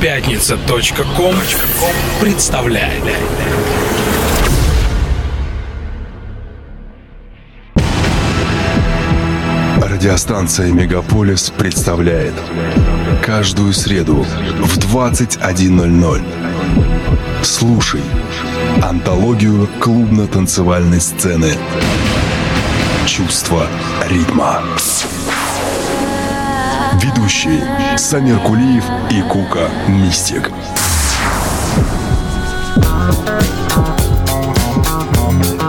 Пятница.ком представляет. Радиостанция «Мегаполис» представляет Каждую среду в 21.00 Слушай Антологию клубно-танцевальной сцены Чувство ритма Ведущие Самир Кулиев и Кука Мистик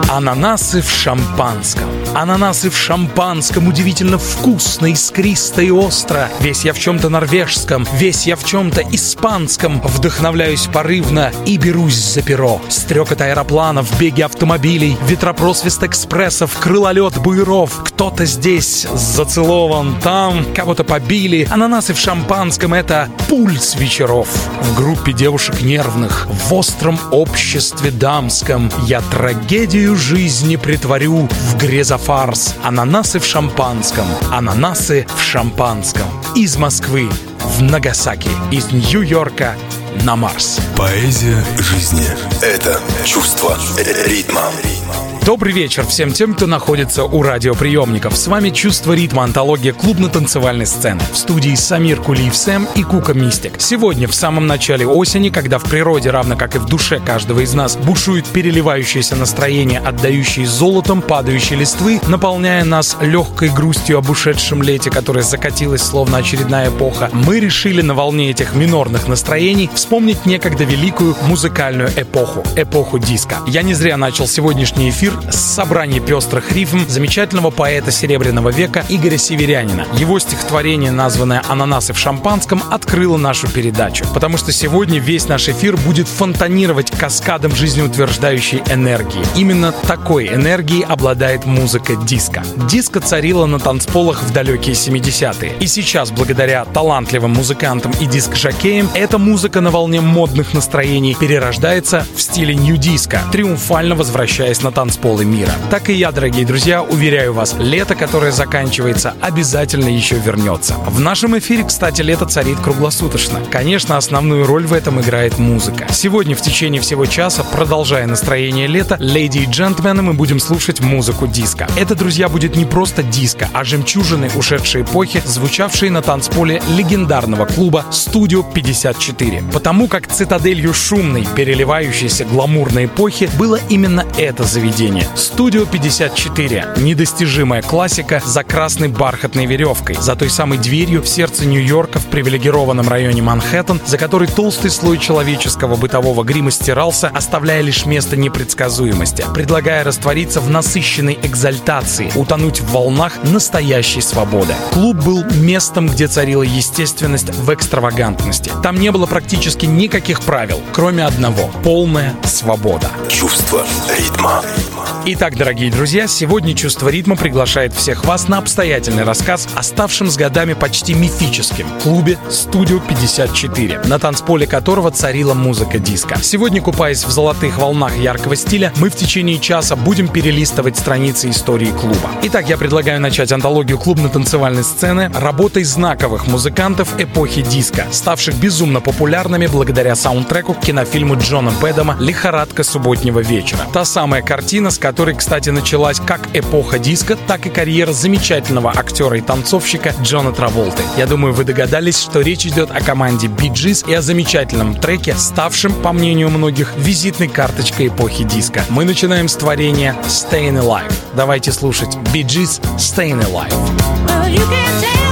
Ананасы в шампанском. Ананасы в шампанском удивительно вкусно, искристо и остро. Весь я в чем-то норвежском, весь я в чем-то испанском. Вдохновляюсь порывно и берусь за перо. Стрекот аэропланов, беги автомобилей, ветропросвист экспрессов, крылолет буеров. Кто-то здесь зацелован, там кого-то побили. Ананасы в шампанском — это пульс вечеров. В группе девушек нервных, в остром обществе дамском я трагедию жизни притворю в грезофарс. Ананасы в шампанском, ананасы в шампанском. Из Москвы в Нагасаки, из Нью-Йорка на Марс. Поэзия жизни – это чувство ритма. Добрый вечер всем тем, кто находится у радиоприемников. С вами «Чувство ритма» антология клубно-танцевальной сцены. В студии Самир Кулиев Сэм и Кука Мистик. Сегодня, в самом начале осени, когда в природе, равно как и в душе каждого из нас, бушует переливающееся настроение, отдающее золотом падающей листвы, наполняя нас легкой грустью об ушедшем лете, которое закатилось словно очередная эпоха, мы решили на волне этих минорных настроений вспомнить некогда великую музыкальную эпоху, эпоху диска. Я не зря начал сегодняшний эфир с собрания пестрых рифм замечательного поэта Серебряного века Игоря Северянина. Его стихотворение, названное «Ананасы в шампанском», открыло нашу передачу, потому что сегодня весь наш эфир будет фонтанировать каскадом жизнеутверждающей энергии. Именно такой энергией обладает музыка диска. Диско царила на танцполах в далекие 70-е. И сейчас, благодаря талантливым музыкантам и диск-жокеям, эта музыка на волне модных настроений перерождается в стиле нью-диска, триумфально возвращаясь на танцполы мира. Так и я, дорогие друзья, уверяю вас, лето, которое заканчивается, обязательно еще вернется. В нашем эфире, кстати, лето царит круглосуточно. Конечно, основную роль в этом играет музыка. Сегодня в течение всего часа, продолжая настроение лета, леди и джентльмены, мы будем слушать музыку диска. Это, друзья, будет не просто диско, а жемчужины ушедшей эпохи, звучавшие на танцполе легендарного клуба «Студио 54». Потому как цитаделью шумной, переливающейся гламурной эпохи было именно это заведение. «Студио 54» — недостижимая классика за красной бархатной веревкой, за той самой дверью в сердце Нью-Йорка в привилегированном районе Манхэттен, за которой толстый слой человеческого бытового грима стирался, оставляя лишь место непредсказуемости, предлагая раствориться в насыщенной экзальтации, утонуть в волнах настоящей свободы. Клуб был местом, где царила естественность в экстравагантности. Там не было практически никаких правил, кроме одного — полная свобода. Чувство ритма. Итак, дорогие друзья, сегодня «Чувство ритма» приглашает всех вас на обстоятельный рассказ о ставшем с годами почти мифическим клубе «Студио 54», на танцполе которого царила музыка диска. Сегодня, купаясь в золотых волнах яркого стиля, мы в течение часа будем перелистывать страницы истории клуба. Итак, я предлагаю начать антологию клубно-танцевальной сцены работой знаковых музыкантов эпохи диска, ставших безумно популярными благодаря саундтреку к кинофильму Джона Бэдама «Лихорадка субботнего вечера». Та самая картина, с которой, кстати, началась как эпоха диска, так и карьера замечательного актера и танцовщика Джона Траволты. Я думаю, вы догадались, что речь идет о команде Bee Gees и о замечательном треке, ставшем, по мнению многих, визитной карточкой эпохи диска. Мы начинаем с творения Staying Alive. Давайте слушать Bee Gees Staying Alive. Well, you can tell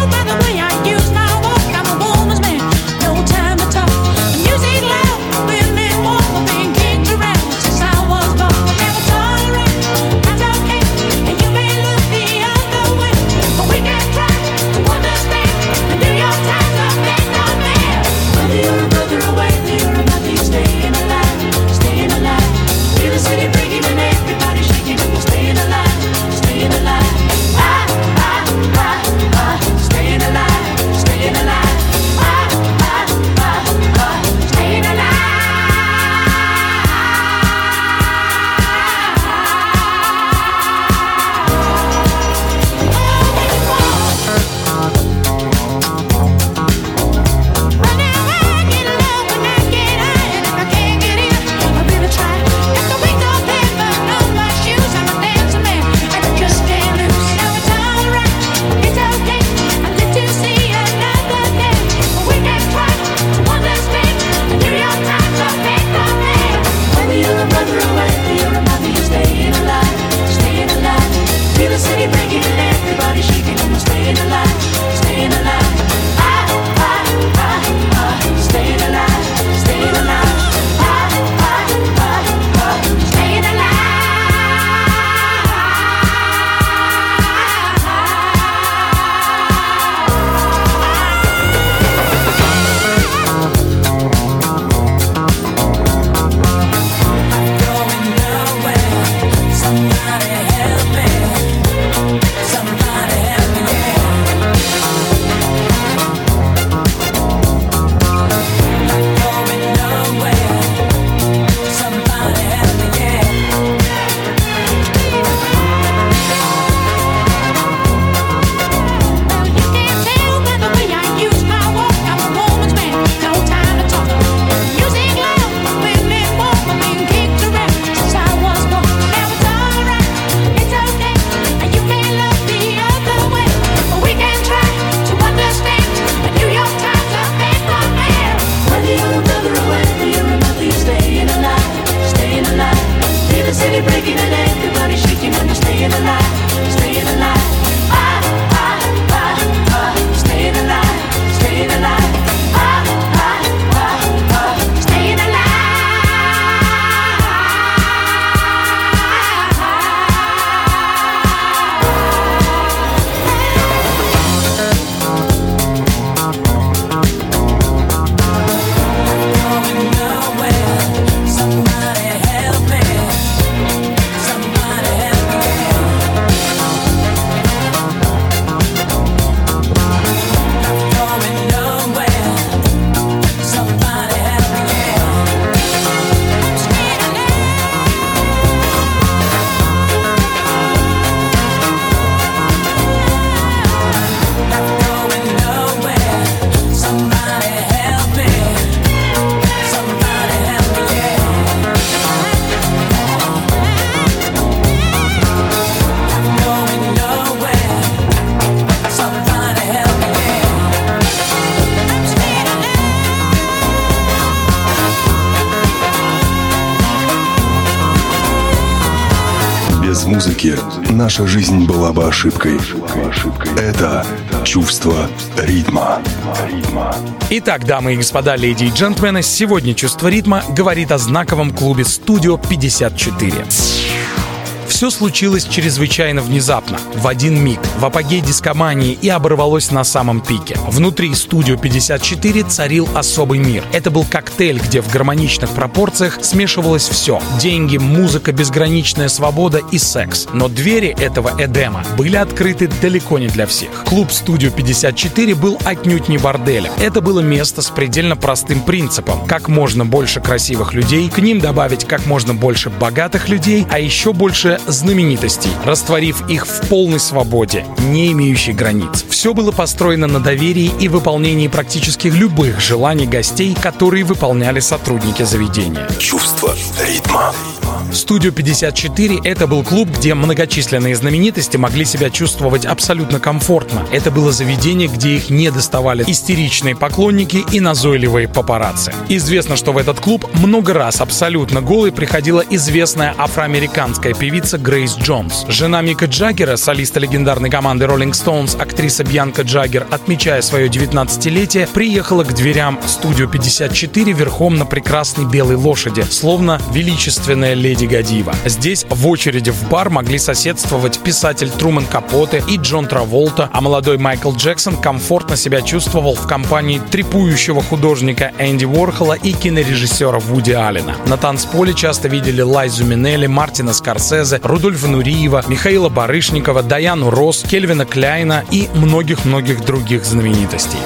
музыки наша жизнь была бы ошибкой. Это чувство ритма. Итак, дамы и господа, леди и джентльмены, сегодня «Чувство ритма» говорит о знаковом клубе «Студио 54». Все случилось чрезвычайно внезапно, в один миг, в апогей дискомании и оборвалось на самом пике. Внутри студио 54 царил особый мир. Это был коктейль, где в гармоничных пропорциях смешивалось все. Деньги, музыка, безграничная свобода и секс. Но двери этого Эдема были открыты далеко не для всех. Клуб Студио 54 был отнюдь не борделем. Это было место с предельно простым принципом. Как можно больше красивых людей, к ним добавить как можно больше богатых людей, а еще больше знаменитостей, растворив их в полной свободе, не имеющей границ. Все было построено на доверии и выполнении практически любых желаний гостей, которые выполняли сотрудники заведения. Чувство ритма. Студио 54 — это был клуб, где многочисленные знаменитости могли себя чувствовать абсолютно комфортно. Это было заведение, где их не доставали истеричные поклонники и назойливые папарацци. Известно, что в этот клуб много раз абсолютно голой приходила известная афроамериканская певица Грейс Джонс. Жена Мика Джаггера, солиста легендарной команды Rolling Stones, актриса Бьянка Джаггер, отмечая свое 19-летие, приехала к дверям студио 54 верхом на прекрасной белой лошади, словно величественная леди Гадива. Здесь в очереди в бар могли соседствовать писатель Труман Капоте и Джон Траволта, а молодой Майкл Джексон комфортно себя чувствовал в компании трепующего художника Энди Уорхола и кинорежиссера Вуди Аллена. На танцполе часто видели Лайзу Минелли, Мартина Скорсезе, Рудольфа Нуриева, Михаила Барышникова, Даяну Росс, Кельвина Кляйна и многих-многих других знаменитостей.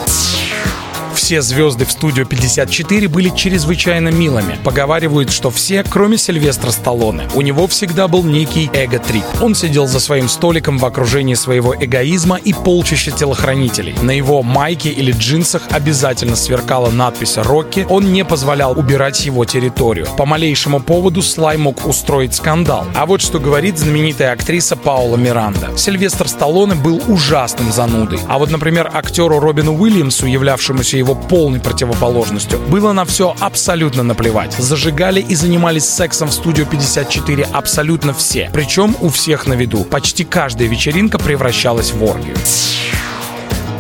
Все звезды в студию 54 были чрезвычайно милыми. Поговаривают, что все, кроме Сильвестра Сталлоне. У него всегда был некий эго-трип. Он сидел за своим столиком в окружении своего эгоизма и полчища телохранителей. На его майке или джинсах обязательно сверкала надпись «Рокки». Он не позволял убирать его территорию. По малейшему поводу Слай мог устроить скандал. А вот что говорит знаменитая актриса Паула Миранда. Сильвестр Сталлоне был ужасным занудой. А вот, например, актеру Робину Уильямсу, являвшемуся его полной противоположностью, было на все абсолютно наплевать. Зажигали и занимались сексом в студию 54 абсолютно все. Причем у всех на виду. Почти каждая вечеринка превращалась в оргию.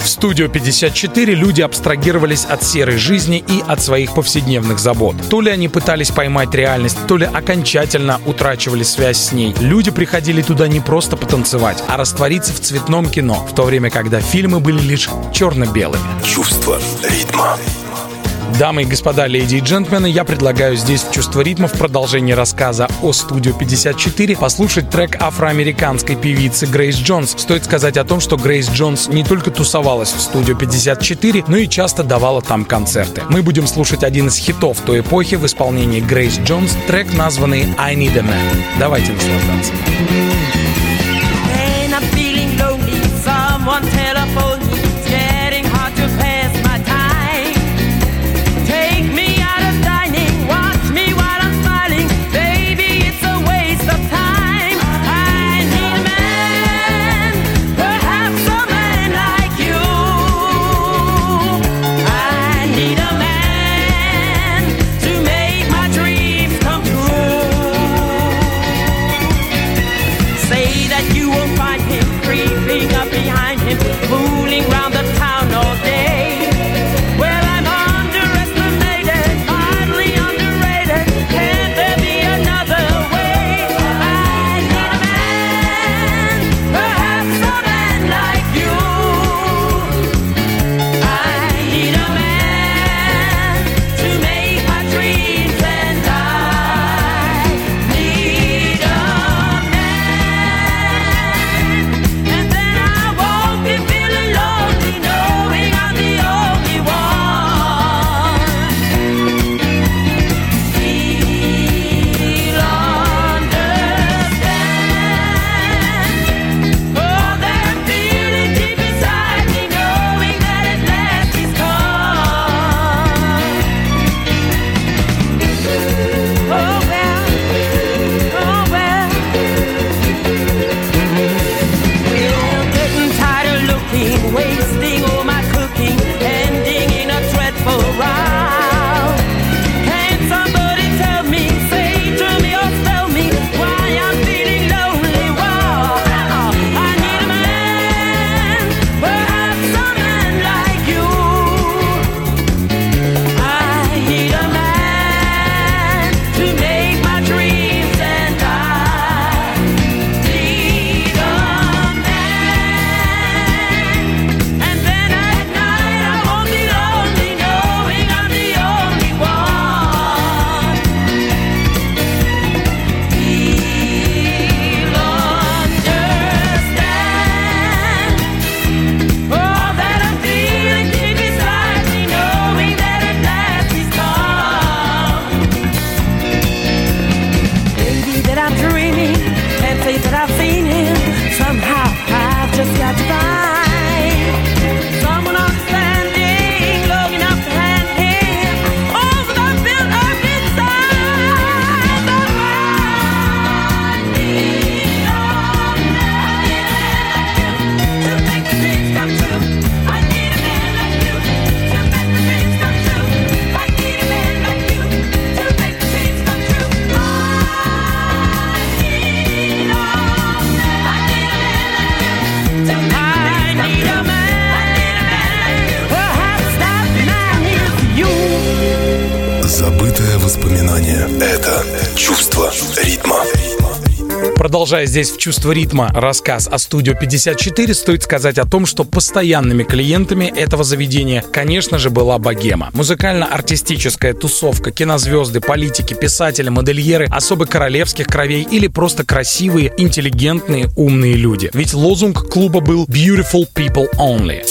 В студию 54 люди абстрагировались от серой жизни и от своих повседневных забот. То ли они пытались поймать реальность, то ли окончательно утрачивали связь с ней. Люди приходили туда не просто потанцевать, а раствориться в цветном кино, в то время, когда фильмы были лишь черно-белыми. Чувство ритма. Дамы и господа, леди и джентльмены, я предлагаю здесь в «Чувство ритма» в продолжении рассказа о Студио 54 послушать трек афроамериканской певицы Грейс Джонс. Стоит сказать о том, что Грейс Джонс не только тусовалась в Студио 54, но и часто давала там концерты. Мы будем слушать один из хитов той эпохи в исполнении Грейс Джонс, трек, названный «I Need a Man». Давайте наслаждаться. Продолжая здесь в чувство ритма рассказ о студию 54, стоит сказать о том, что постоянными клиентами этого заведения, конечно же, была богема. Музыкально-артистическая тусовка, кинозвезды, политики, писатели, модельеры, особо королевских кровей или просто красивые, интеллигентные, умные люди. Ведь лозунг клуба был «Beautiful people only».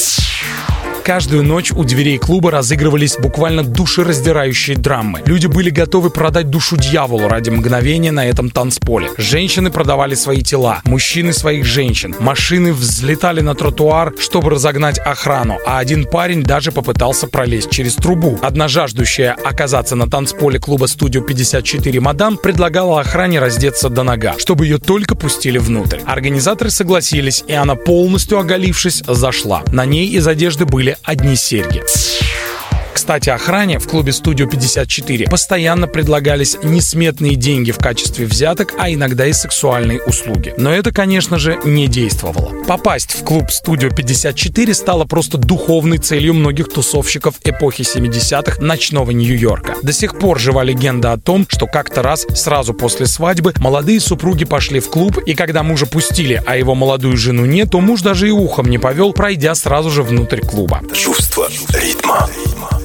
Каждую ночь у дверей клуба разыгрывались буквально душераздирающие драмы. Люди были готовы продать душу дьяволу ради мгновения на этом танцполе. Женщины продавали свои тела, мужчины своих женщин. Машины взлетали на тротуар, чтобы разогнать охрану, а один парень даже попытался пролезть через трубу. Одна жаждущая оказаться на танцполе клуба «Студио 54» мадам предлагала охране раздеться до нога, чтобы ее только пустили внутрь. Организаторы согласились, и она полностью оголившись зашла. На ней из одежды были одни серьги. Кстати, охране в клубе «Студио 54» постоянно предлагались несметные деньги в качестве взяток, а иногда и сексуальные услуги. Но это, конечно же, не действовало. Попасть в клуб «Студио 54» стало просто духовной целью многих тусовщиков эпохи 70-х ночного Нью-Йорка. До сих пор жива легенда о том, что как-то раз сразу после свадьбы молодые супруги пошли в клуб, и когда мужа пустили, а его молодую жену нет, то муж даже и ухом не повел, пройдя сразу же внутрь клуба. Чувство ритма.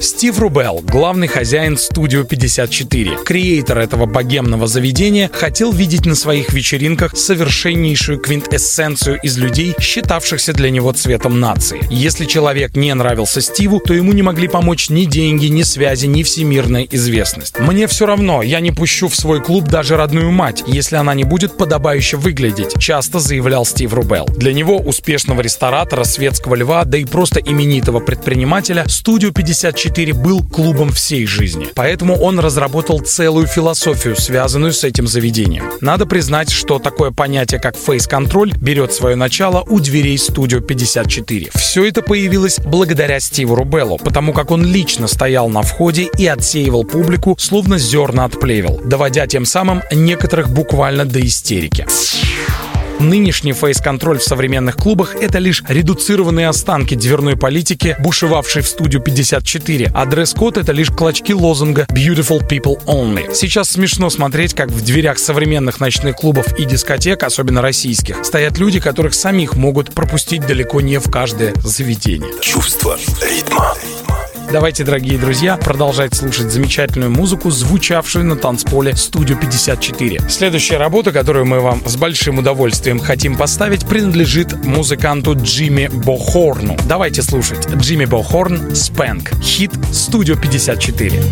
Стив Рубел, главный хозяин студио 54, креатор этого богемного заведения, хотел видеть на своих вечеринках совершеннейшую квинтэссенцию из людей, считавшихся для него цветом нации. Если человек не нравился Стиву, то ему не могли помочь ни деньги, ни связи, ни всемирная известность. «Мне все равно, я не пущу в свой клуб даже родную мать, если она не будет подобающе выглядеть», часто заявлял Стив Рубел. Для него, успешного ресторатора, светского льва, да и просто именитого предпринимателя, студио 54 был клубом всей жизни. Поэтому он разработал целую философию, связанную с этим заведением. Надо признать, что такое понятие, как фейс-контроль, берет свое начало у дверей студио 54. Все это появилось благодаря Стиву Рубеллу, потому как он лично стоял на входе и отсеивал публику, словно зерна от доводя тем самым некоторых буквально до истерики. Нынешний фейс-контроль в современных клубах — это лишь редуцированные останки дверной политики, бушевавшей в студию 54, а дресс-код — это лишь клочки лозунга «Beautiful people only». Сейчас смешно смотреть, как в дверях современных ночных клубов и дискотек, особенно российских, стоят люди, которых самих могут пропустить далеко не в каждое заведение. Чувство ритма. Давайте, дорогие друзья, продолжать слушать замечательную музыку, звучавшую на танцполе «Студио 54». Следующая работа, которую мы вам с большим удовольствием хотим поставить, принадлежит музыканту Джимми Бохорну. Давайте слушать. Джимми Бохорн «Спэнк». Хит «Студио 54».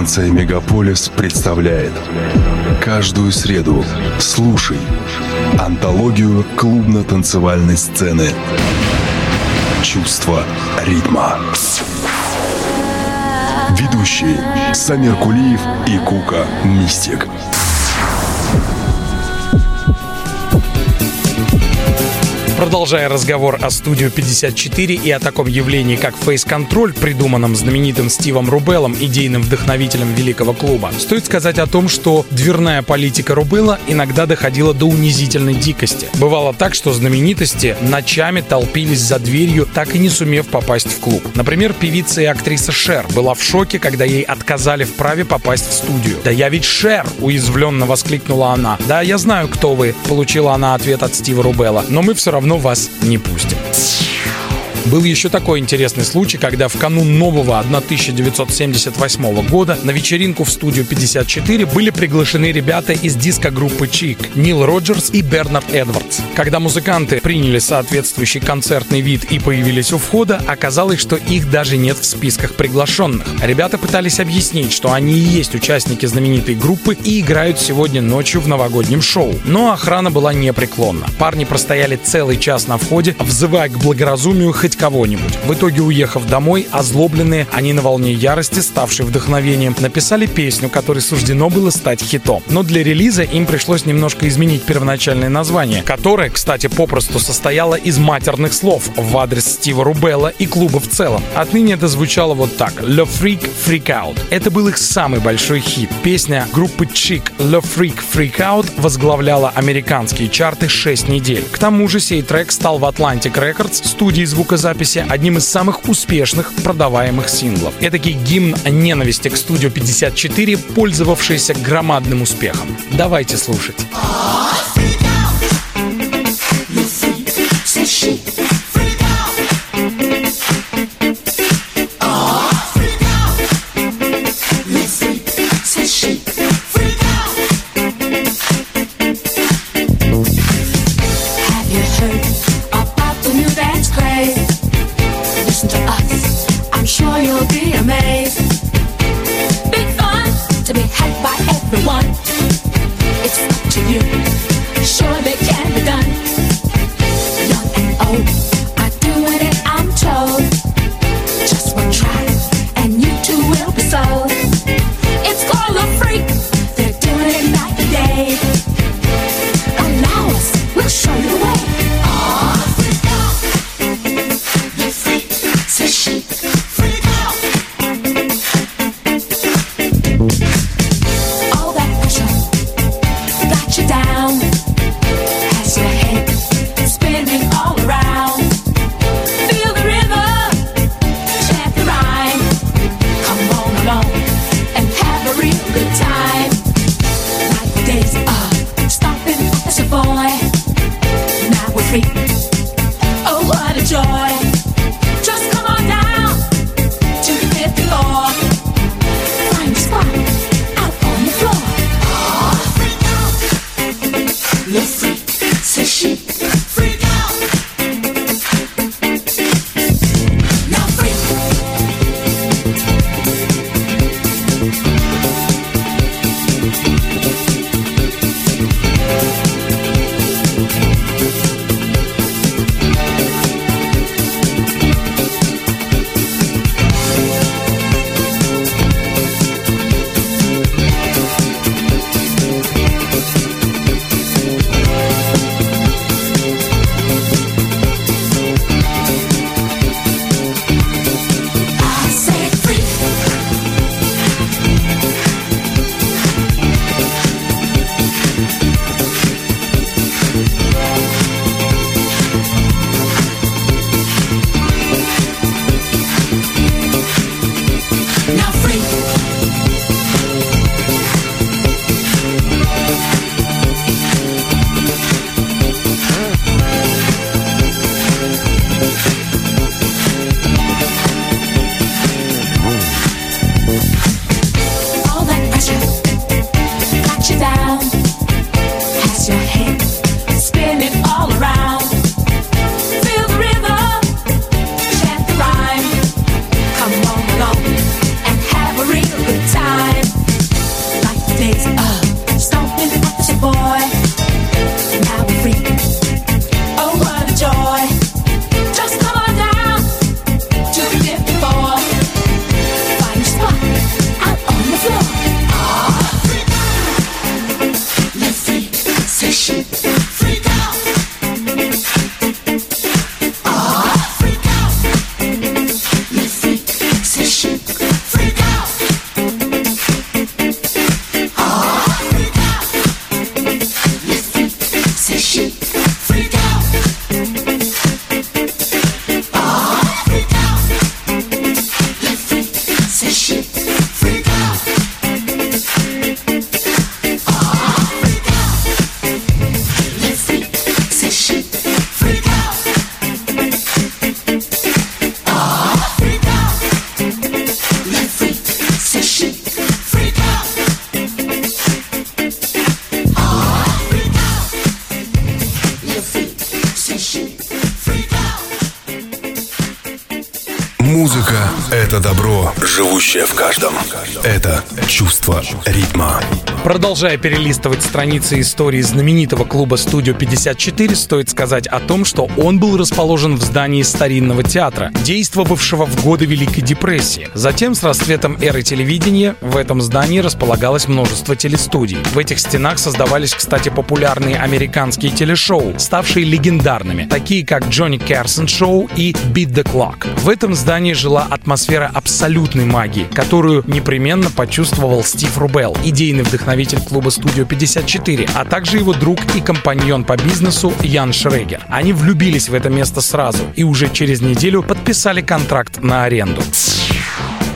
Радиостанция «Мегаполис» представляет. Каждую среду слушай Антологию клубно-танцевальной сцены. Чувство ритма Ведущие Самир Кулиев и Кука Мистик Продолжая разговор о студию 54 и о таком явлении, как фейс-контроль, придуманном знаменитым Стивом Рубеллом, идейным вдохновителем великого клуба, стоит сказать о том, что дверная политика Рубелла иногда доходила до унизительной дикости. Бывало так, что знаменитости ночами толпились за дверью, так и не сумев попасть в клуб. Например, певица и актриса Шер была в шоке, когда ей отказали в праве попасть в студию. «Да я ведь Шер!» — уязвленно воскликнула она. «Да, я знаю, кто вы», — получила она ответ от Стива Рубелла. «Но мы все равно вас не пустим». Был еще такой интересный случай, когда в канун нового 1978 года на вечеринку в студию 54 были приглашены ребята из диско-группы Чик, Нил Роджерс и Бернард Эдвардс. Когда музыканты приняли соответствующий концертный вид и появились у входа, оказалось, что их даже нет в списках приглашенных. Ребята пытались объяснить, что они и есть участники знаменитой группы и играют сегодня ночью в новогоднем шоу. Но охрана была непреклонна. Парни простояли целый час на входе, взывая к благоразумию хоть кого-нибудь. В итоге, уехав домой, озлобленные, они на волне ярости, ставшей вдохновением, написали песню, которой суждено было стать хитом. Но для релиза им пришлось немножко изменить первоначальное название, которое, кстати, попросту состояло из матерных слов в адрес Стива Рубелла и клуба в целом. Отныне это звучало вот так. Le Freak Freak Out. Это был их самый большой хит. Песня группы Chic Le Freak Freak Out возглавляла американские чарты 6 недель. К тому же сей трек стал в Atlantic Records, студии звукозаписи, одним из самых успешных продаваемых синглов. Этакий гимн ненависти к студию 54, пользовавшийся громадным успехом. Давайте слушать. Have Продолжая перелистывать страницы истории знаменитого клуба «Студио 54», стоит сказать о том, что он был расположен в здании старинного театра, действовавшего в годы Великой депрессии. Затем, с расцветом эры телевидения, в этом здании располагалось множество телестудий. В этих стенах создавались, кстати, популярные американские телешоу, ставшие легендарными, такие как «Джонни Керсон Шоу» и «Beat the Clock». В этом здании жила атмосфера абсолютной магии, которую непременно почувствовал Стив Рубел, идейный вдохновитель клуба «Студио 54», а также его друг и компаньон по бизнесу Ян Шрегер. Они влюбились в это место сразу и уже через неделю подписали контракт на аренду.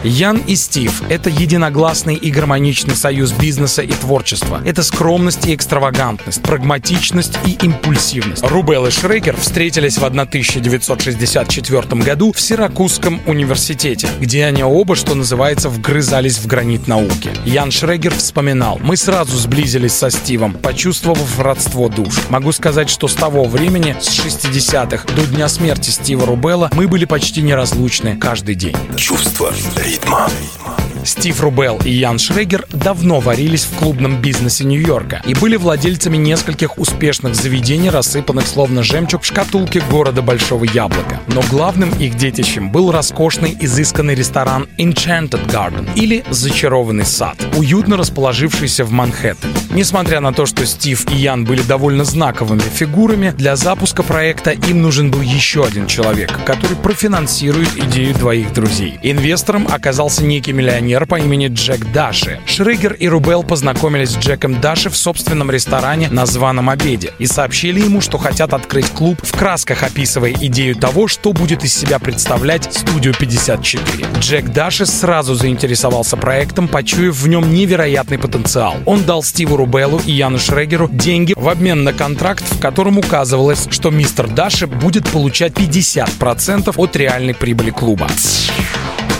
Ян и Стив — это единогласный и гармоничный союз бизнеса и творчества. Это скромность и экстравагантность, прагматичность и импульсивность. Рубел и Шрекер встретились в 1964 году в Сиракузском университете, где они оба, что называется, вгрызались в гранит науки. Ян Шрегер вспоминал, мы сразу сблизились со Стивом, почувствовав родство душ. Могу сказать, что с того времени, с 60-х до дня смерти Стива Рубела, мы были почти неразлучны каждый день. Чувство ритма. Стив Рубел и Ян Шрегер давно варились в клубном бизнесе Нью-Йорка и были владельцами нескольких успешных заведений, рассыпанных словно жемчуг в шкатулке города Большого Яблока. Но главным их детищем был роскошный, изысканный ресторан Enchanted Garden или Зачарованный сад, уютно расположившийся в Манхэттене. Несмотря на то, что Стив и Ян были довольно знаковыми фигурами, для запуска проекта им нужен был еще один человек, который профинансирует идею двоих друзей. Инвестором оказался некий миллионер по имени Джек Даши. Шрегер и Рубел познакомились с Джеком Даши в собственном ресторане на званом обеде и сообщили ему, что хотят открыть клуб, в красках описывая идею того, что будет из себя представлять студию 54. Джек Даши сразу заинтересовался проектом, почуяв в нем невероятный потенциал. Он дал Стиву Рубелу и Яну Шрегеру деньги в обмен на контракт, в котором указывалось, что мистер Даши будет получать 50% от реальной прибыли клуба.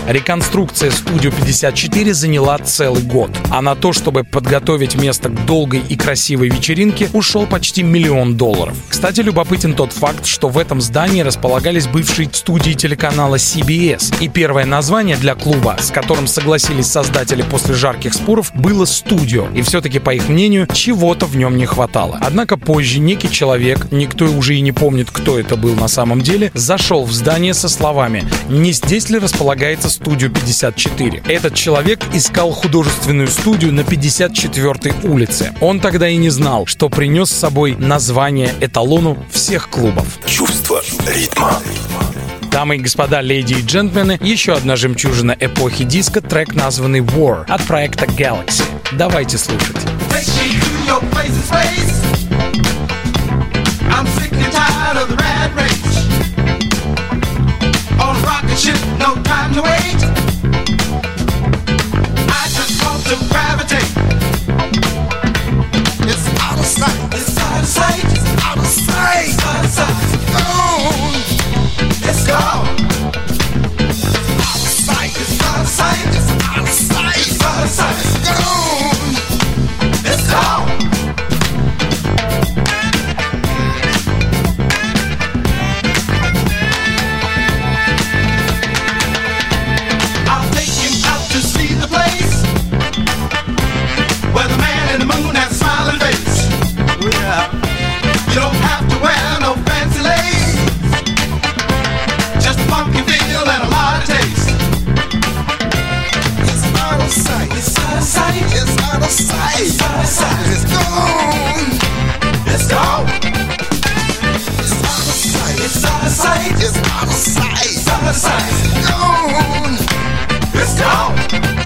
Реконструкция студию 54 заняла целый год, а на то, чтобы подготовить место к долгой и красивой вечеринке, ушел почти миллион долларов. Кстати, любопытен тот факт, что в этом здании располагались бывшие студии телеканала CBS, и первое название для клуба, с которым согласились создатели после жарких споров, было «Студио», и все-таки, по их мнению, чего-то в нем не хватало. Однако позже некий человек, никто уже и не помнит, кто это был на самом деле, зашел в здание со словами «Не здесь ли располагается студию 54. Этот человек искал художественную студию на 54-й улице. Он тогда и не знал, что принес с собой название эталону всех клубов. Чувство ритма. Дамы и господа, леди и джентльмены, еще одна жемчужина эпохи диска, трек названный War от проекта Galaxy. Давайте слушать. Take me to your place in space. I'm sick and tired of the rat race. Time to wait. I just want to gravitate. let's go.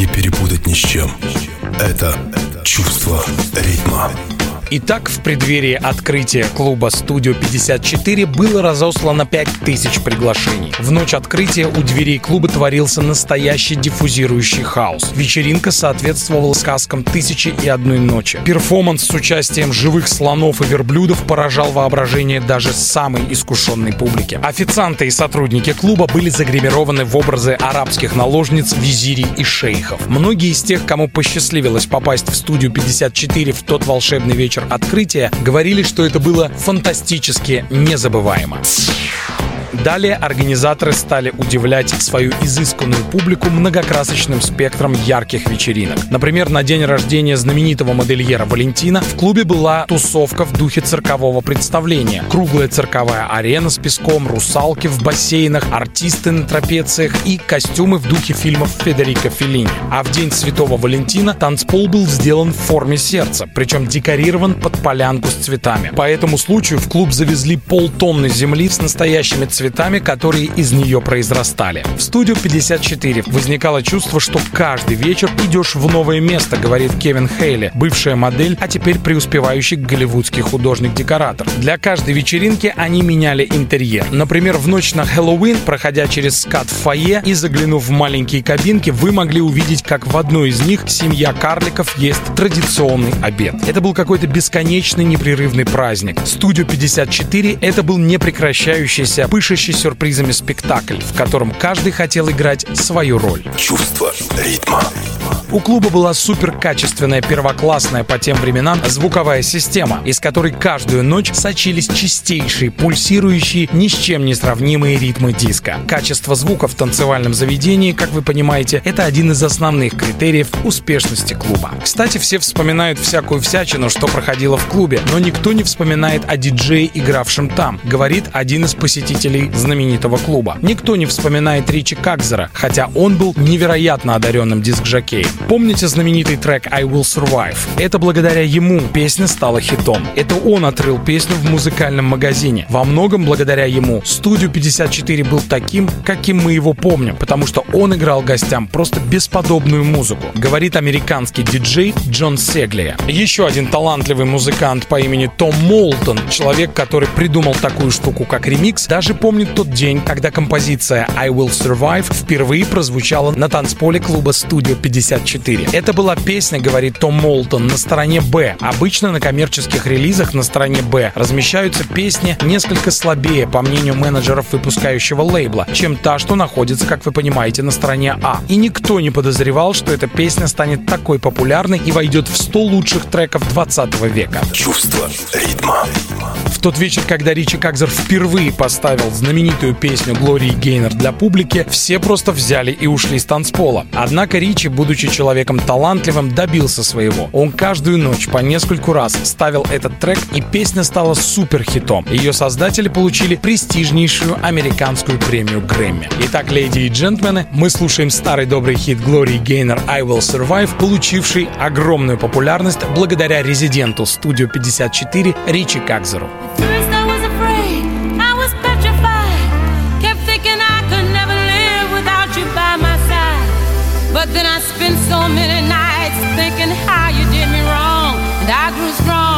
Не перепутать ни с чем. Это чувство ритма. Итак, в преддверии открытия клуба «Студио 54» было разослано 5000 приглашений. В ночь открытия у дверей клуба творился настоящий диффузирующий хаос. Вечеринка соответствовала сказкам «Тысячи и одной ночи». Перформанс с участием живых слонов и верблюдов поражал воображение даже самой искушенной публики. Официанты и сотрудники клуба были загримированы в образы арабских наложниц, визирей и шейхов. Многие из тех, кому посчастливилось попасть в «Студию 54» в тот волшебный вечер открытия, говорили, что это было фантастически незабываемо. Далее организаторы стали удивлять свою изысканную публику многокрасочным спектром ярких вечеринок. Например, на день рождения знаменитого модельера Валентина в клубе была тусовка в духе циркового представления. Круглая цирковая арена с песком, русалки в бассейнах, артисты на трапециях и костюмы в духе фильмов Федерико Феллини. А в день Святого Валентина танцпол был сделан в форме сердца, причем декорирован под полянку с цветами. По этому случаю в клуб завезли полтонны земли с настоящими цветами, которые из нее произрастали. В студию 54 возникало чувство, что каждый вечер идешь в новое место, говорит Кевин Хейли, бывшая модель, а теперь преуспевающий голливудский художник-декоратор. Для каждой вечеринки они меняли интерьер. Например, в ночь на Хэллоуин, проходя через скат в фойе и заглянув в маленькие кабинки, вы могли увидеть, как в одной из них семья карликов ест традиционный обед. Это был какой-то бесконечный непрерывный праздник. Студию 54 это был непрекращающийся, пышущий сюрпризами спектакль, в котором каждый хотел играть свою роль. Чувство ритма. У клуба была супер качественная, первоклассная по тем временам звуковая система, из которой каждую ночь сочились чистейшие, пульсирующие, ни с чем не сравнимые ритмы диска. Качество звука в танцевальном заведении, как вы понимаете, это один из основных критериев успешности клуба. Кстати, все вспоминают всякую всячину, что проходило в клубе, но никто не вспоминает о диджее, игравшем там, говорит один из посетителей знаменитого клуба. Никто не вспоминает Ричи Какзера, хотя он был невероятно одаренным диск-жокеем. Помните знаменитый трек «I Will Survive»? Это благодаря ему песня стала хитом. Это он отрыл песню в музыкальном магазине. Во многом благодаря ему Студию 54 был таким, каким мы его помним, потому что он играл гостям просто бесподобную музыку, говорит американский диджей Джон Сеглия. Еще один талантливый музыкант по имени Том Молтон, человек, который придумал такую штуку, как ремикс, даже помнит тот день, когда композиция «I Will Survive» впервые прозвучала на танцполе клуба «Студио 54». Это была песня, говорит Том Молтон, на стороне «Б». Обычно на коммерческих релизах на стороне «Б» размещаются песни несколько слабее, по мнению менеджеров выпускающего лейбла, чем та, что находится, как вы понимаете, на стороне А. И никто не подозревал, что эта песня станет такой популярной и войдет в 100 лучших треков 20 века. Чувство ритма. В тот вечер, когда Ричи Какзер впервые поставил знаменитую песню Глории Гейнер для публики, все просто взяли и ушли с танцпола. Однако Ричи, будучи человеком талантливым, добился своего. Он каждую ночь по нескольку раз ставил этот трек, и песня стала суперхитом. Ее создатели получили престижнейшую американскую премию Грэмми. Итак, леди и джентльмены, мы слушаем старый добрый хит Глории Гейнер «I Will Survive», получивший огромную популярность благодаря резиденту студию 54 Ричи Какзеру. Spent so many nights thinking how you did me wrong. And I grew strong.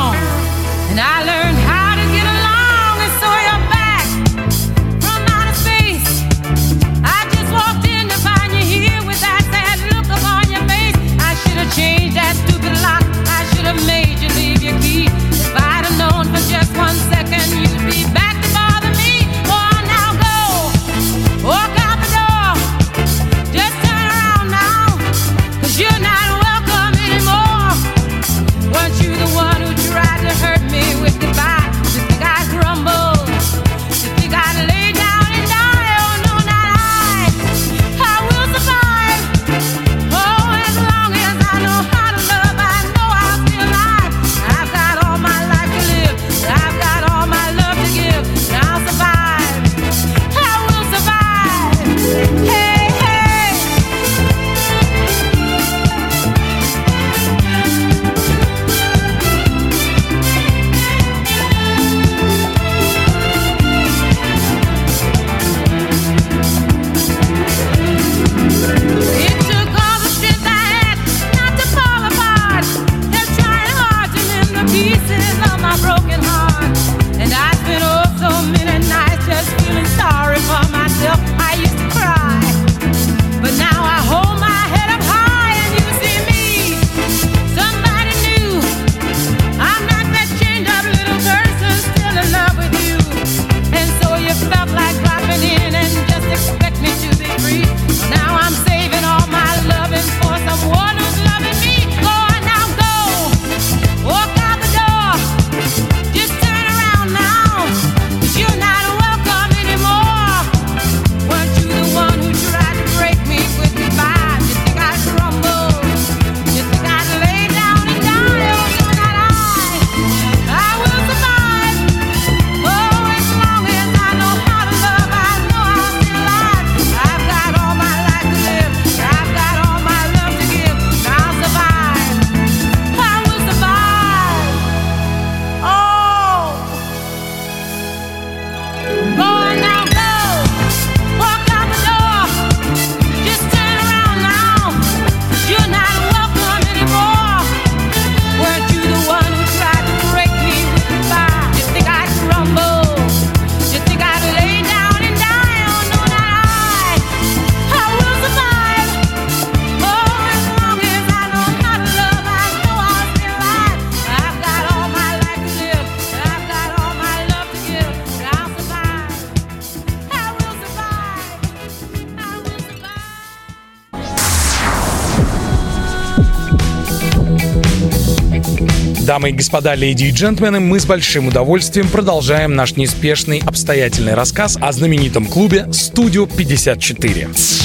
Дамы и господа, леди и джентльмены, мы с большим удовольствием продолжаем наш неспешный обстоятельный рассказ о знаменитом клубе «Студио 54».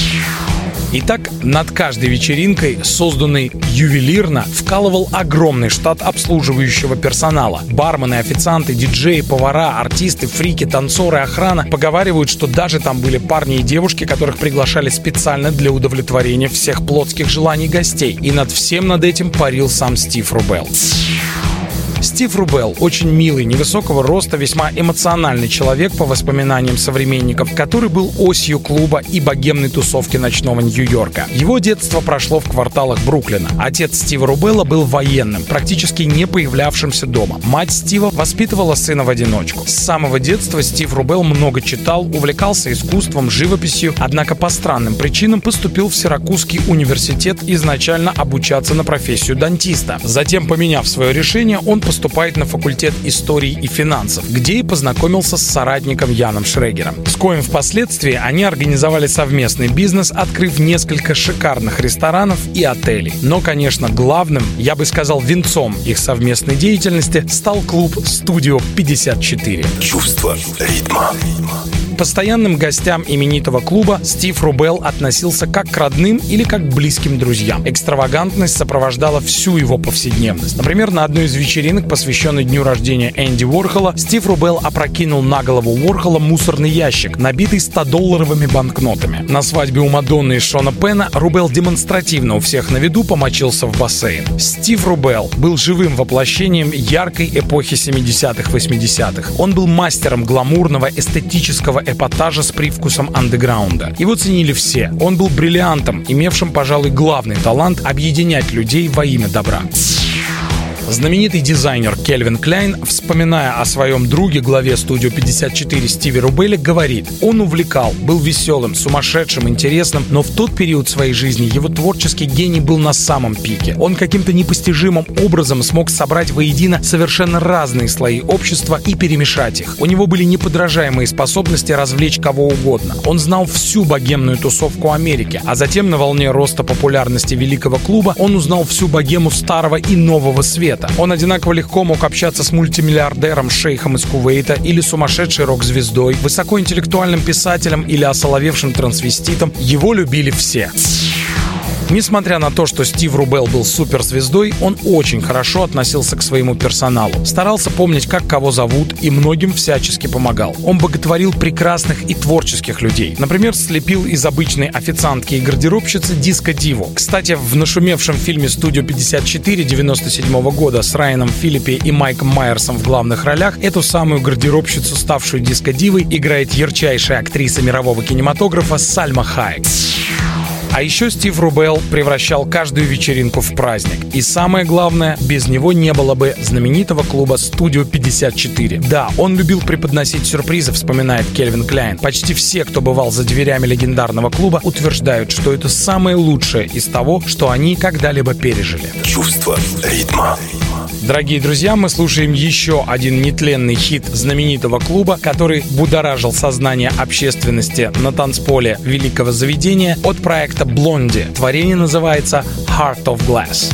Итак, над каждой вечеринкой, созданной ювелирно, вкалывал огромный штат обслуживающего персонала. Бармены, официанты, диджеи, повара, артисты, фрики, танцоры, охрана. Поговаривают, что даже там были парни и девушки, которых приглашали специально для удовлетворения всех плотских желаний гостей. И над всем над этим парил сам Стив Рубел. Стив Рубел – очень милый, невысокого роста, весьма эмоциональный человек, по воспоминаниям современников, который был осью клуба и богемной тусовки ночного Нью-Йорка. Его детство прошло в кварталах Бруклина. Отец Стива Рубела был военным, практически не появлявшимся дома. Мать Стива воспитывала сына в одиночку. С самого детства Стив Рубел много читал, увлекался искусством, живописью, однако по странным причинам поступил в Сиракузский университет изначально обучаться на профессию дантиста. Затем, поменяв свое решение, он поступает на факультет истории и финансов, где и познакомился с соратником Яном Шрегером. С коим впоследствии они организовали совместный бизнес, открыв несколько шикарных ресторанов и отелей. Но, конечно, главным, я бы сказал, венцом их совместной деятельности стал клуб «Студио 54». Чувство ритма. Постоянным гостям именитого клуба Стив Рубел относился как к родным или как к близким друзьям. Экстравагантность сопровождала всю его повседневность. Например, на одной из вечеринок, посвященной дню рождения Энди Уорхола, Стив Рубел опрокинул на голову Уорхола мусорный ящик, набитый 100-долларовыми банкнотами. На свадьбе у Мадонны и Шона Пена Рубел демонстративно у всех на виду помочился в бассейн. Стив Рубел был живым воплощением яркой эпохи 70-х, 80-х. Он был мастером гламурного, эстетического эпатажа с привкусом андеграунда. Его ценили все. Он был бриллиантом, имевшим, пожалуй, главный талант объединять людей во имя добра. Знаменитый дизайнер Кельвин Кляйн, вспоминая о своем друге, главе студию 54 Стиви Рубеле, говорит, он увлекал, был веселым, сумасшедшим, интересным, но в тот период своей жизни его творческий гений был на самом пике. Он каким-то непостижимым образом смог собрать воедино совершенно разные слои общества и перемешать их. У него были неподражаемые способности развлечь кого угодно. Он знал всю богемную тусовку Америки, а затем на волне роста популярности великого клуба он узнал всю богему старого и нового света. Он одинаково легко мог общаться с мультимиллиардером, шейхом из Кувейта или сумасшедшей рок-звездой, высокоинтеллектуальным писателем или осоловевшим трансвеститом. Его любили все. Несмотря на то, что Стив Рубел был суперзвездой, он очень хорошо относился к своему персоналу. Старался помнить, как кого зовут, и многим всячески помогал. Он боготворил прекрасных и творческих людей. Например, слепил из обычной официантки и гардеробщицы диско-диву. Кстати, в нашумевшем фильме «Студио 54» 97 года с Райаном Филиппи и Майком Майерсом в главных ролях эту самую гардеробщицу, ставшую диско-дивой, играет ярчайшая актриса мирового кинематографа Сальма Хайек. А еще Стив Рубел превращал каждую вечеринку в праздник. И самое главное, без него не было бы знаменитого клуба «Студио 54». Да, он любил преподносить сюрпризы, вспоминает Кельвин Кляйн. Почти все, кто бывал за дверями легендарного клуба, утверждают, что это самое лучшее из того, что они когда-либо пережили. Чувство ритма. Дорогие друзья, мы слушаем еще один нетленный хит знаменитого клуба, который будоражил сознание общественности на танцполе великого заведения от проекта Блонди. Творение называется Heart of Glass.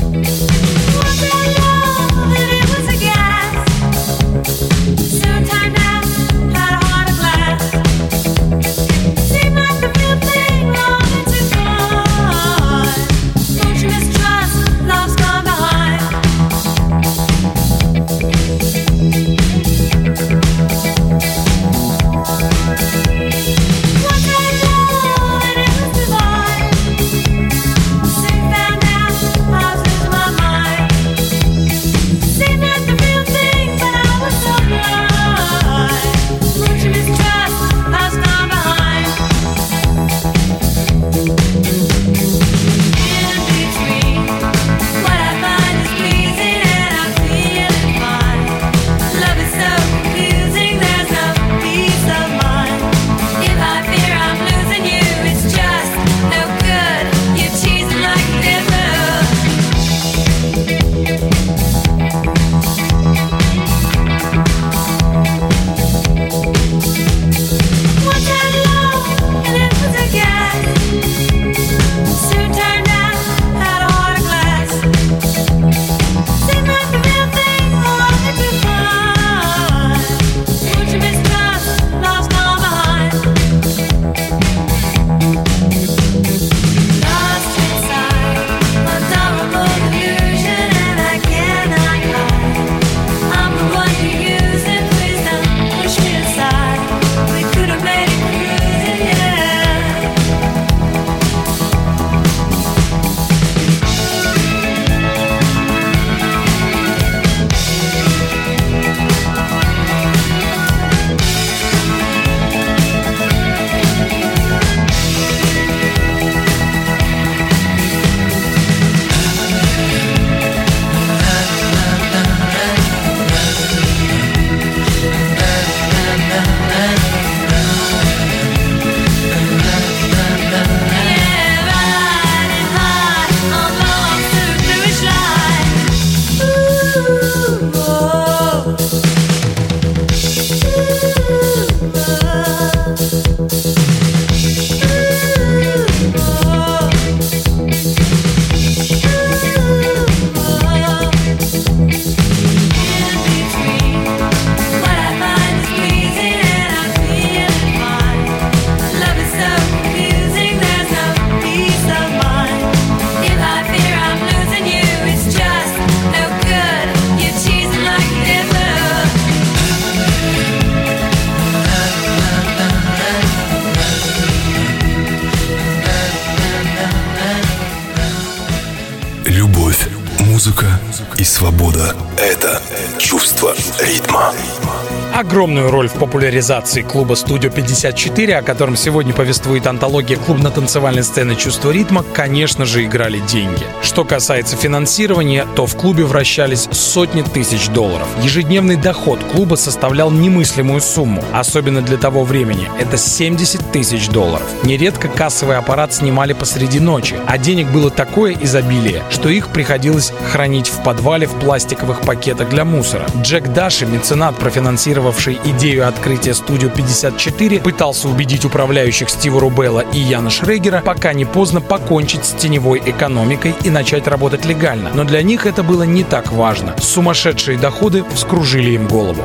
from Огромную роль в популяризации клуба «Студио 54», о котором сегодня повествует антология клубно-танцевальной сцены «Чувство ритма», конечно же, играли деньги. Что касается финансирования, то в клубе вращались сотни тысяч долларов. Ежедневный доход клуба составлял немыслимую сумму, особенно для того времени. Это 70 тысяч долларов. Нередко кассовый аппарат снимали посреди ночи, а денег было такое изобилие, что их приходилось хранить в подвале в пластиковых пакетах для мусора. Джек Даши, меценат, профинансировавший идею открытия студию 54, пытался убедить управляющих Стива Рубелла и Яна Шрегера, пока не поздно покончить с теневой экономикой и начать работать легально. Но для них это было не так важно. Сумасшедшие доходы вскружили им голову.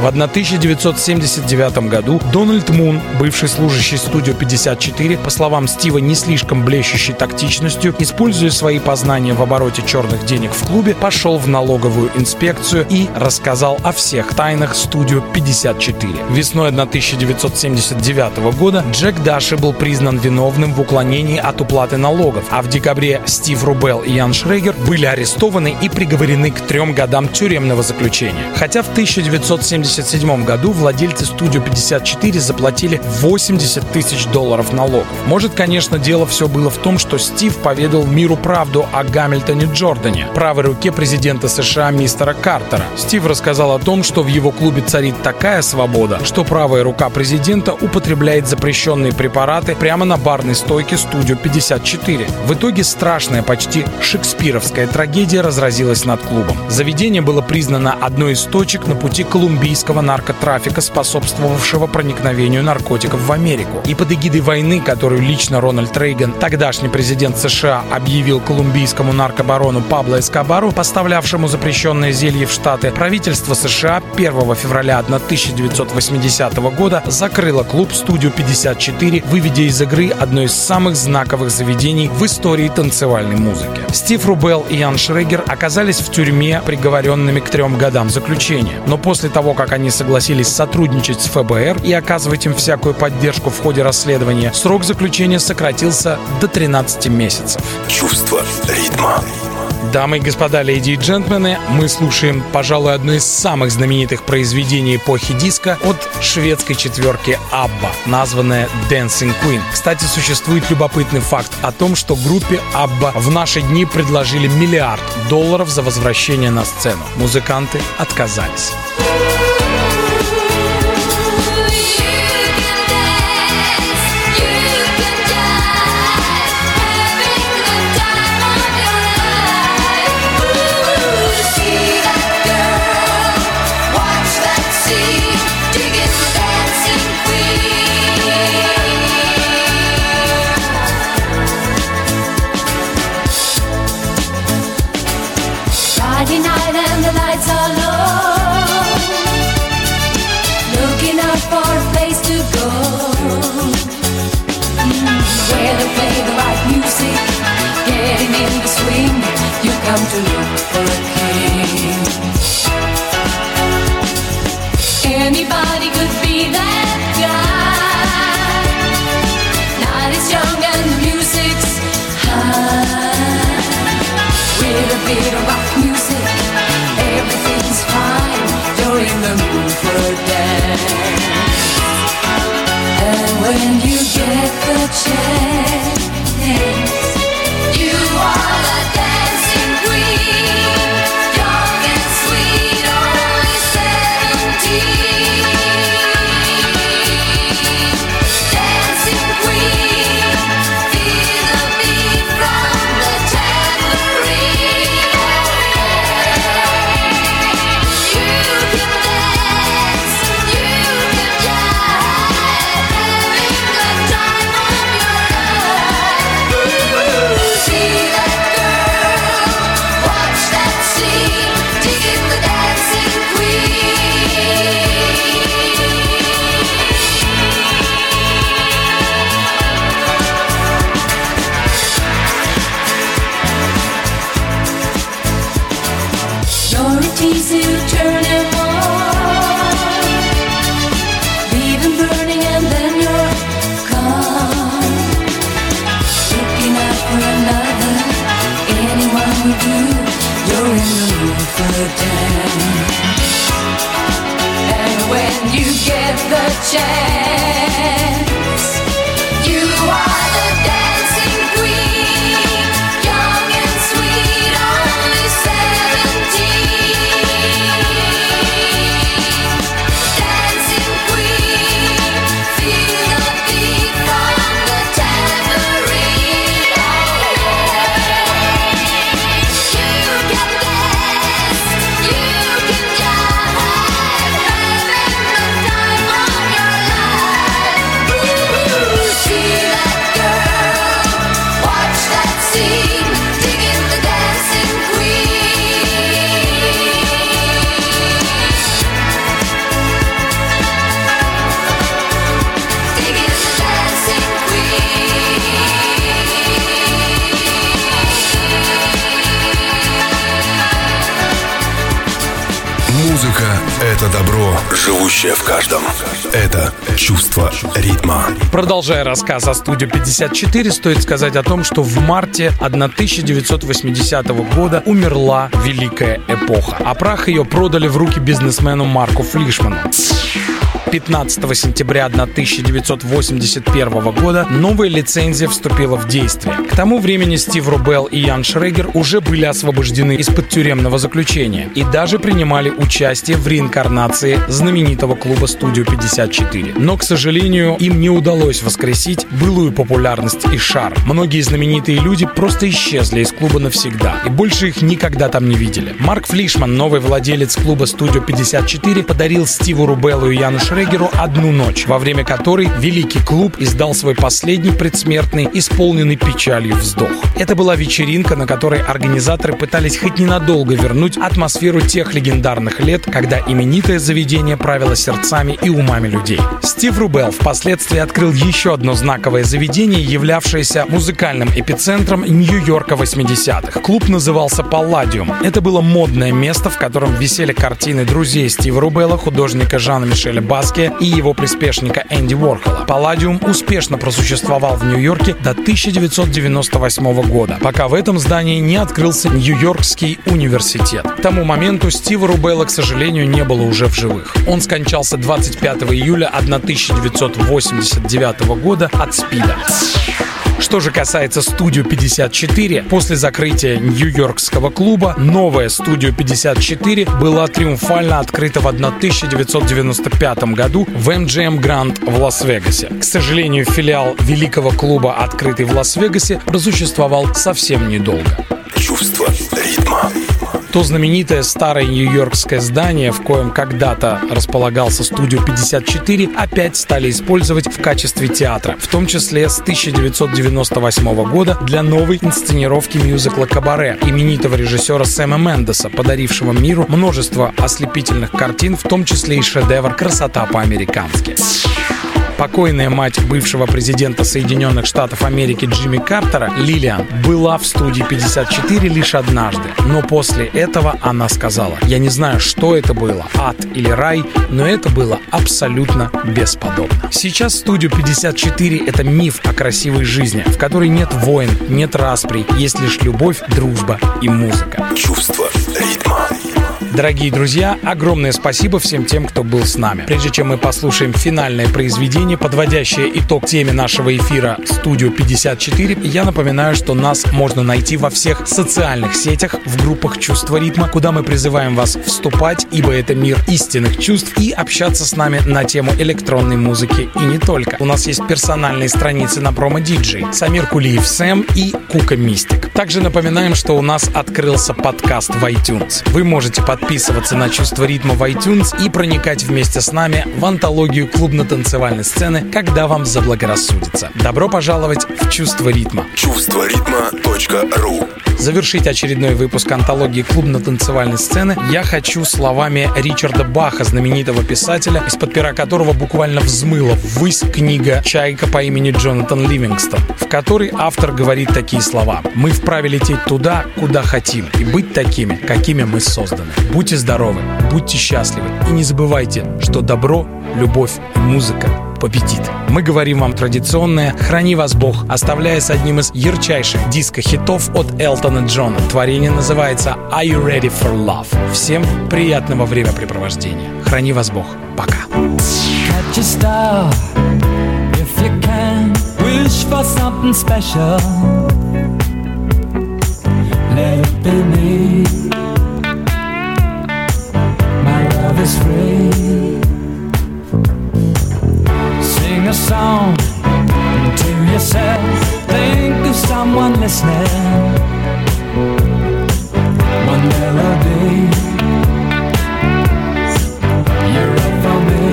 В 1979 году Дональд Мун, бывший служащий студио 54, по словам Стива, не слишком блещущий тактичностью, используя свои познания в обороте черных денег в клубе, пошел в налоговую инспекцию и рассказал о всех тайнах студио 54. Весной 1979 года Джек Даши был признан виновным в уклонении от уплаты налогов, а в декабре Стив Рубел и Ян Шрегер были арестованы и приговорены к трем годам тюремного заключения. Хотя в 1970 1977 году владельцы студио 54 заплатили 80 тысяч долларов налогов. Может, конечно, дело все было в том, что Стив поведал миру правду о Гамильтоне Джордане, правой руке президента США мистера Картера. Стив рассказал о том, что в его клубе царит такая свобода, что правая рука президента употребляет запрещенные препараты прямо на барной стойке студио 54. В итоге страшная, почти шекспировская трагедия разразилась над клубом. Заведение было признано одной из точек на пути колумбийского наркотрафика, способствовавшего проникновению наркотиков в Америку. И под эгидой войны, которую лично Рональд Рейган, тогдашний президент США, объявил колумбийскому наркобарону Пабло Эскобару, поставлявшему запрещенное зелье в Штаты, правительство США 1 февраля 1980 года закрыло клуб «Студио 54», выведя из игры одно из самых знаковых заведений в истории танцевальной музыки. Стив Рубел и Ян Шрегер оказались в тюрьме, приговоренными к трем годам заключения. Но после того, как они согласились сотрудничать с ФБР и оказывать им всякую поддержку в ходе расследования, срок заключения сократился до 13 месяцев. Чувство ритма. Дамы и господа, леди и джентльмены, мы слушаем, пожалуй, одно из самых знаменитых произведений эпохи диска от шведской четверки ABBA, названное Dancing Queen. Кстати, существует любопытный факт о том, что группе ABBA в наши дни предложили миллиард долларов за возвращение на сцену. Музыканты отказались. Это чувство ритма. Продолжая рассказ о студию 54, стоит сказать о том, что в марте 1980 года умерла великая эпоха, а прах ее продали в руки бизнесмену Марку Флишману. 15 сентября 1981 года новая лицензия вступила в действие. К тому времени Стив Рубелл и Ян Шрегер уже были освобождены из-под тюремного заключения и даже принимали участие в реинкарнации знаменитого клуба «Студио 54». Но, к сожалению, им не удалось воскресить былую популярность и шар. Многие знаменитые люди просто исчезли из клуба навсегда, и больше их никогда там не видели. Марк Флишман, новый владелец клуба «Студио 54», подарил Стиву Рубеллу и Яну Шрегеру одну ночь, во время которой великий клуб издал свой последний предсмертный, исполненный печалью вздох. Это была вечеринка, на которой организаторы пытались хоть ненадолго вернуть атмосферу тех легендарных лет, когда именитое заведение правило сердцами и умами людей. Стив Рубелл впоследствии открыл еще одно знаковое заведение, являвшееся музыкальным эпицентром Нью-Йорка 80-х. Клуб назывался Палладиум. Это было модное место, в котором висели картины друзей Стива Рубелла, художника Жана Мишеля Баске и его приспешника Энди Уорхола. Палладиум успешно просуществовал в Нью-Йорке до 1998 года, пока в этом здании не открылся Нью-Йоркский университет. К тому моменту Стива Рубелла, к сожалению, не было уже в живых. Он скончался 25 июля 1989 года от СПИДа. Что же касается студию 54, после закрытия Нью-Йоркского клуба новая студия 54 была триумфально открыта в 1995 году в MGM Grand в Лас-Вегасе. К сожалению, филиал великого клуба, открытый в Лас-Вегасе, просуществовал совсем недолго. Чувство ритма. То знаменитое старое нью-йоркское здание, в коем когда-то располагался студио 54, опять стали использовать в качестве театра, в том числе с 1998 года для новой инсценировки мюзикла «Кабаре» именитого режиссера Сэма Мендеса, подарившего миру множество ослепительных картин, в том числе и шедевр «Красота по-американски». Покойная мать бывшего президента Соединенных Штатов Америки Джимми Картера, Лилиан, была в студии 54 лишь однажды. Но после этого она сказала, я не знаю, что это было, ад или рай, но это было абсолютно бесподобно. Сейчас студию 54 — это миф о красивой жизни, в которой нет войн, нет распри, есть лишь любовь, дружба и музыка. Чувство. Дорогие друзья, огромное спасибо всем тем, кто был с нами. Прежде чем мы послушаем финальное произведение, подводящее итог теме нашего эфира «Студио 54», я напоминаю, что нас можно найти во всех социальных сетях, в группах «Чувство ритма», куда мы призываем вас вступать, ибо это мир истинных чувств, и общаться с нами на тему электронной музыки и не только. У нас есть персональные страницы на промо-диджей Самир Кулиев Сэм и Кука Мистик. Также напоминаем, что у нас открылся подкаст в iTunes. Вы можете подписываться на «Чувство ритма» в iTunes и проникать вместе с нами в антологию клубно-танцевальной сцены, когда вам заблагорассудится. Добро пожаловать в «Чувство ритма». Чувство ритма.ру Завершить очередной выпуск антологии клубно-танцевальной сцены я хочу словами Ричарда Баха, знаменитого писателя, из-под пера которого буквально взмыла ввысь книга «Чайка» по имени Джонатан Ливингстон, в которой автор говорит такие слова. «Мы вправе лететь туда, куда хотим, и быть такими, какими мы созданы. Будьте здоровы, будьте счастливы и не забывайте, что добро, любовь и музыка победит. Мы говорим вам традиционное «Храни вас Бог», оставляя с одним из ярчайших диско-хитов от Элтона Джона. Творение называется «Are you ready for love?». Всем приятного времяпрепровождения. Храни вас Бог. Пока. Let it be me. love is free. Sing a song to yourself. Think of someone listening. One melody. You're up for me.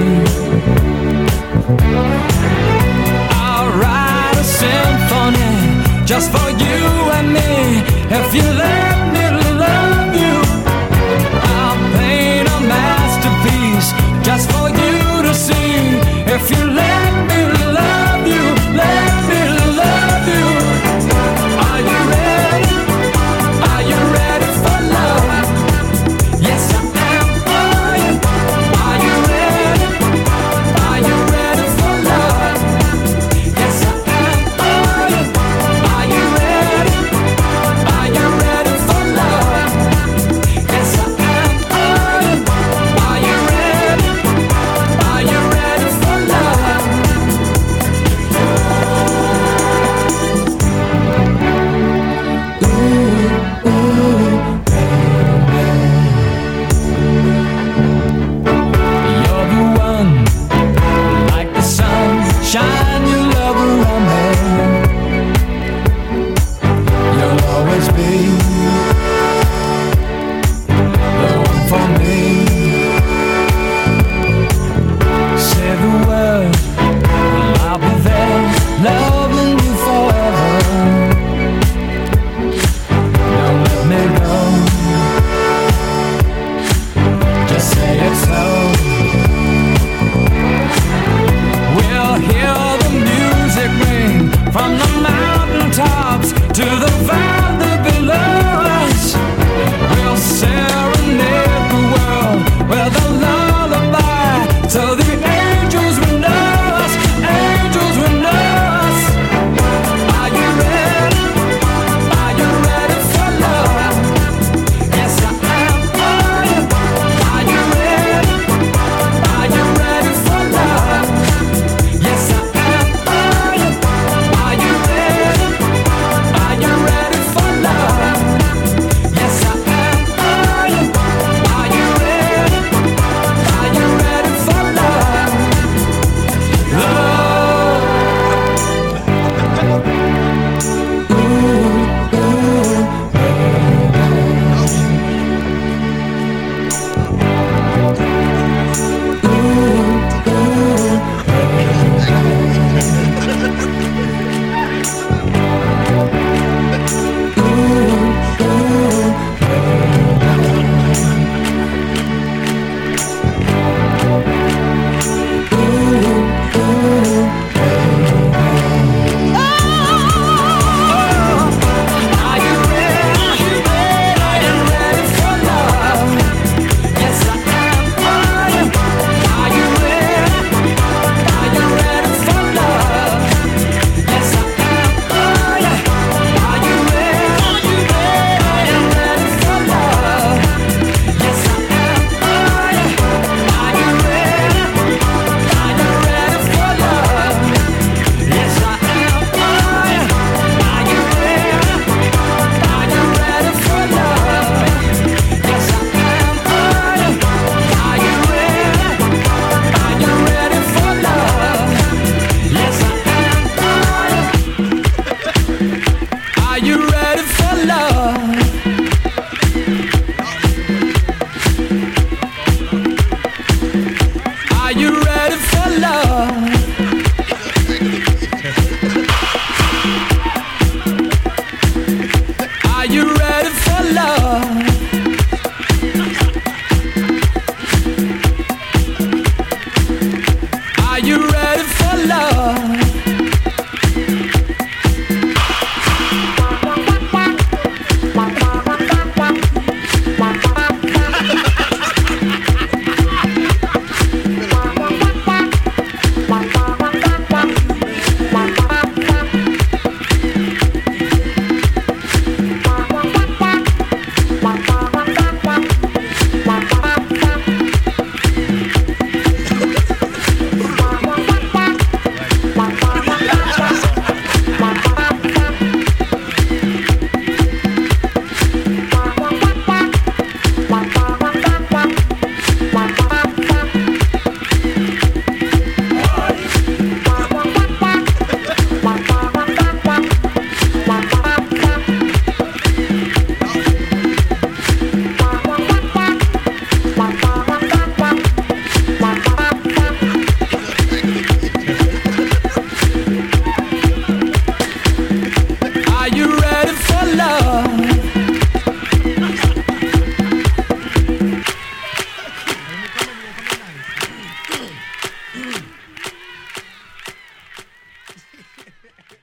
I'll write a symphony just for you and me. If you love.